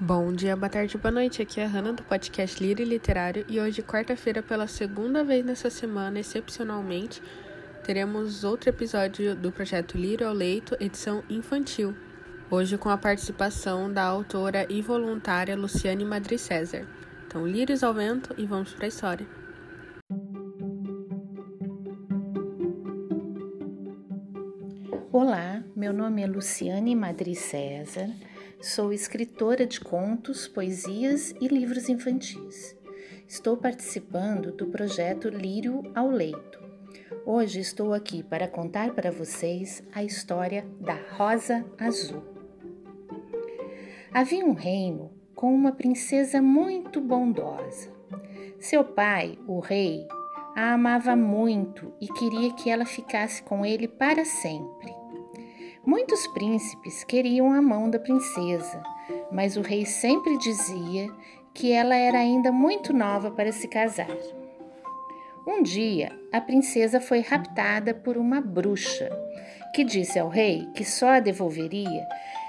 Bom dia, boa tarde, boa noite. Aqui é a Hanna do podcast Lírio Literário e hoje, quarta-feira, pela segunda vez nessa semana, excepcionalmente, teremos outro episódio do projeto Lírio ao Leito, edição infantil. Hoje com a participação da autora e voluntária Luciane Madri César. Então, lírios ao vento e vamos para a história. Olá, meu nome é Luciane Madri César. Sou escritora de contos, poesias e livros infantis. Estou participando do projeto Lírio ao Leito. Hoje estou aqui para contar para vocês a história da Rosa Azul. Havia um reino com uma princesa muito bondosa. Seu pai, o rei, a amava muito e queria que ela ficasse com ele para sempre. Muitos príncipes queriam a mão da princesa, mas o rei sempre dizia que ela era ainda muito nova para se casar. Um dia, a princesa foi raptada por uma bruxa, que disse ao rei que só a devolveria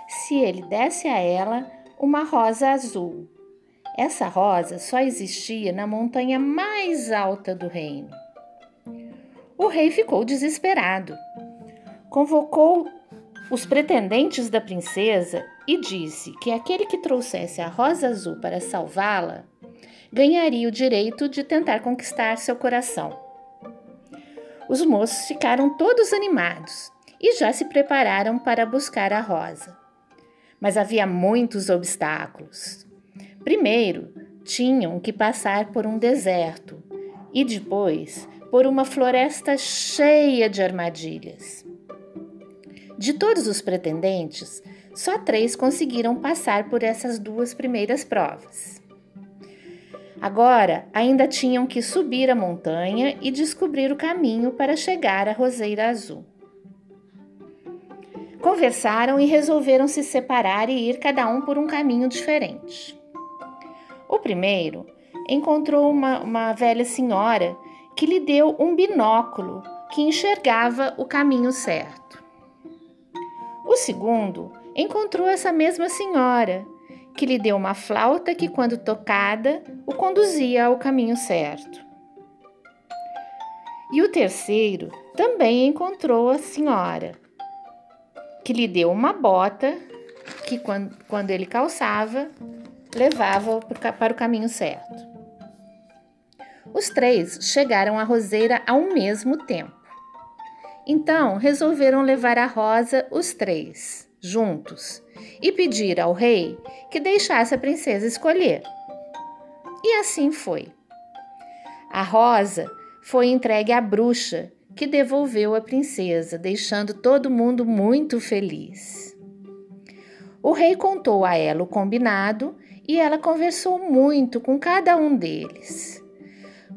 se ele desse a ela uma rosa azul. Essa rosa só existia na montanha mais alta do reino. O rei ficou desesperado. Convocou os pretendentes da princesa e disse que aquele que trouxesse a rosa azul para salvá-la ganharia o direito de tentar conquistar seu coração. Os moços ficaram todos animados e já se prepararam para buscar a rosa. Mas havia muitos obstáculos. Primeiro, tinham que passar por um deserto e depois por uma floresta cheia de armadilhas. De todos os pretendentes, só três conseguiram passar por essas duas primeiras provas. Agora, ainda tinham que subir a montanha e descobrir o caminho para chegar à Roseira Azul. Conversaram e resolveram se separar e ir cada um por um caminho diferente. O primeiro encontrou uma, uma velha senhora que lhe deu um binóculo que enxergava o caminho certo. O segundo encontrou essa mesma senhora, que lhe deu uma flauta que, quando tocada, o conduzia ao caminho certo. E o terceiro também encontrou a senhora, que lhe deu uma bota que, quando, quando ele calçava, levava para o caminho certo. Os três chegaram à roseira ao mesmo tempo. Então resolveram levar a Rosa os três, juntos, e pedir ao rei que deixasse a princesa escolher. E assim foi. A Rosa foi entregue à bruxa, que devolveu a princesa, deixando todo mundo muito feliz. O rei contou a ela o combinado e ela conversou muito com cada um deles.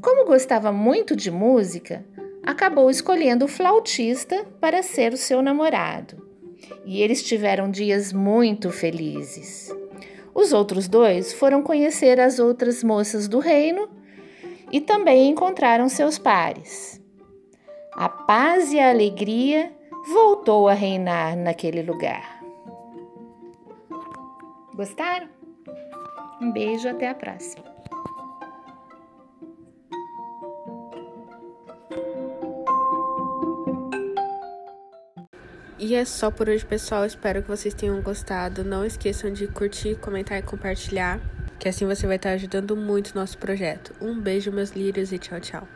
Como gostava muito de música, acabou escolhendo o flautista para ser o seu namorado. E eles tiveram dias muito felizes. Os outros dois foram conhecer as outras moças do reino e também encontraram seus pares. A paz e a alegria voltou a reinar naquele lugar. Gostaram? Um beijo, até a próxima. E é só por hoje, pessoal. Espero que vocês tenham gostado. Não esqueçam de curtir, comentar e compartilhar, que assim você vai estar ajudando muito o nosso projeto. Um beijo, meus lírios, e tchau, tchau.